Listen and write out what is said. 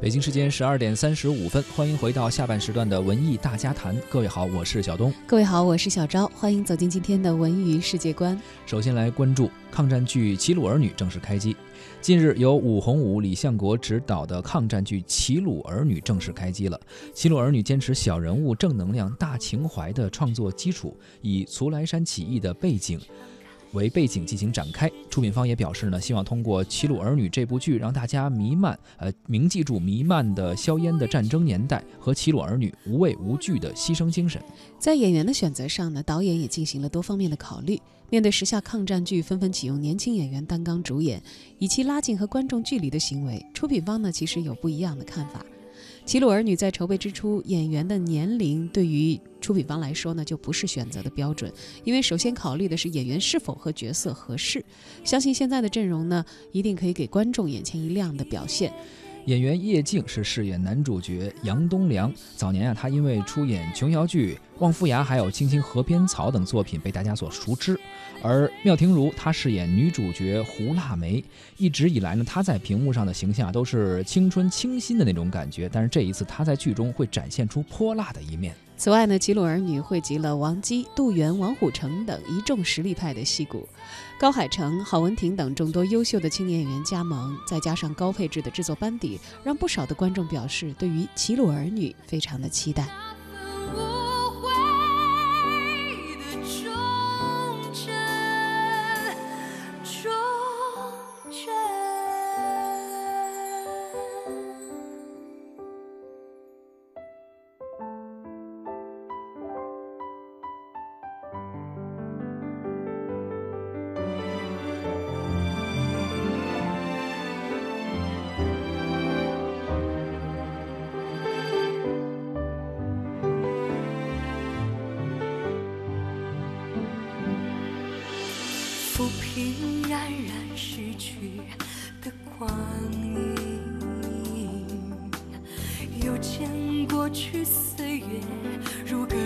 北京时间十二点三十五分，欢迎回到下半时段的文艺大家谈。各位好，我是小东。各位好，我是小昭。欢迎走进今天的文娱世界观。首先来关注抗战剧《齐鲁儿女》正式开机。近日，由武洪武、李相国执导的抗战剧《齐鲁儿女》正式开机了。《齐鲁儿女》坚持小人物、正能量、大情怀的创作基础，以徂徕山起义的背景。为背景进行展开，出品方也表示呢，希望通过《齐鲁儿女》这部剧，让大家弥漫呃铭记住弥漫的硝烟的战争年代和齐鲁儿女无畏无惧的牺牲精神。在演员的选择上呢，导演也进行了多方面的考虑。面对时下抗战剧纷纷启用年轻演员担纲主演，以其拉近和观众距离的行为，出品方呢其实有不一样的看法。《齐鲁儿女》在筹备之初，演员的年龄对于出品方来说呢，就不是选择的标准，因为首先考虑的是演员是否和角色合适。相信现在的阵容呢，一定可以给观众眼前一亮的表现。演员叶静是饰演男主角杨东良。早年啊，他因为出演琼瑶剧《望夫崖》还有《青青河边草》等作品被大家所熟知。而妙婷如她饰演女主角胡腊梅。一直以来呢，她在屏幕上的形象都是青春清新的那种感觉，但是这一次她在剧中会展现出泼辣的一面。此外呢，《齐鲁儿女》汇集了王姬、杜源、王虎城等一众实力派的戏骨，高海城、郝文婷等众多优秀的青年演员加盟，再加上高配置的制作班底，让不少的观众表示对于《齐鲁儿女》非常的期待。抚平冉冉逝去的光阴，又见过去岁月如歌